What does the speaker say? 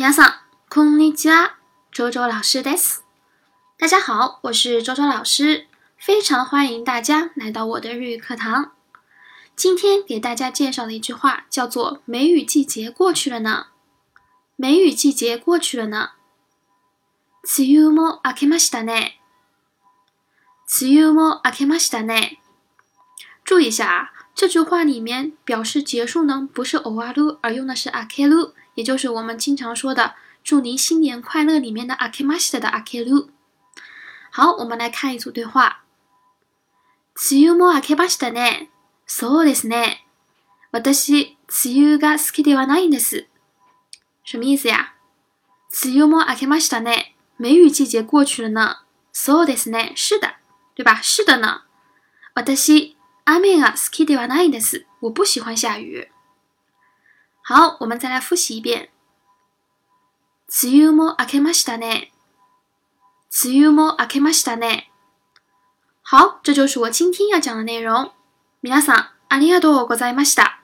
皆さん、こんにちは。周周老师です。大家好，我是周周老师，非常欢迎大家来到我的日语课堂。今天给大家介绍的一句话叫做“梅雨季节过去了呢”。梅雨季节过去了呢。梅雨も明けましたね。梅雨も明けましたね。注意一下啊， 这句话里面表示结束呢，不是オワル，而用的是アケル。也就是我们经常说的“祝您新年快乐”里面的“阿ケマシ的阿ケル”。好，我们来看一组对话。梅雨も明けましたね。そうですね。私、梅雨が好きではないんです。什么意思呀？梅雨も明けましたね。梅雨季节过去了呢。そうですね。是的，对吧？是的呢。私、 雨が好きではないんです。我不喜欢下雨。好，我们再来复习一遍。梅雨も明けましたね。梅雨も明けましたね。好，这就是我今天要讲的内容。皆さん、ありがとうございました。